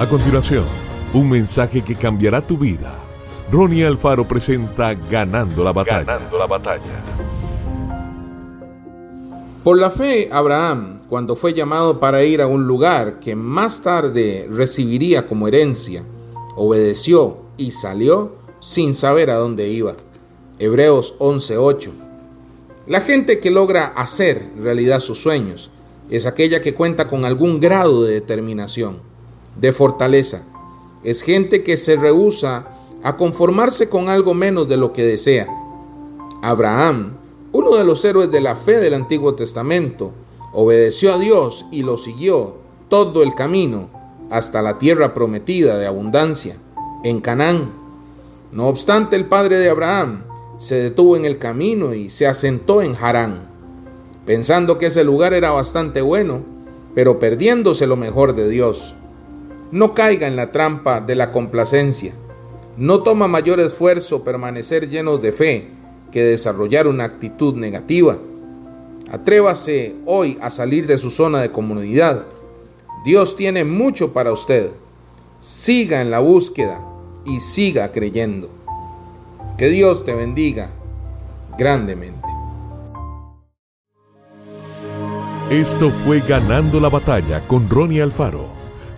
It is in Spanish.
A continuación, un mensaje que cambiará tu vida. Ronnie Alfaro presenta Ganando la batalla. Ganando la batalla. Por la fe, Abraham, cuando fue llamado para ir a un lugar que más tarde recibiría como herencia, obedeció y salió sin saber a dónde iba. Hebreos 11:8. La gente que logra hacer realidad sus sueños es aquella que cuenta con algún grado de determinación de fortaleza. Es gente que se rehúsa a conformarse con algo menos de lo que desea. Abraham, uno de los héroes de la fe del Antiguo Testamento, obedeció a Dios y lo siguió todo el camino hasta la tierra prometida de abundancia, en Canaán. No obstante, el padre de Abraham se detuvo en el camino y se asentó en Harán, pensando que ese lugar era bastante bueno, pero perdiéndose lo mejor de Dios. No caiga en la trampa de la complacencia. No toma mayor esfuerzo permanecer llenos de fe que desarrollar una actitud negativa. Atrévase hoy a salir de su zona de comunidad. Dios tiene mucho para usted. Siga en la búsqueda y siga creyendo. Que Dios te bendiga grandemente. Esto fue Ganando la batalla con Ronnie Alfaro.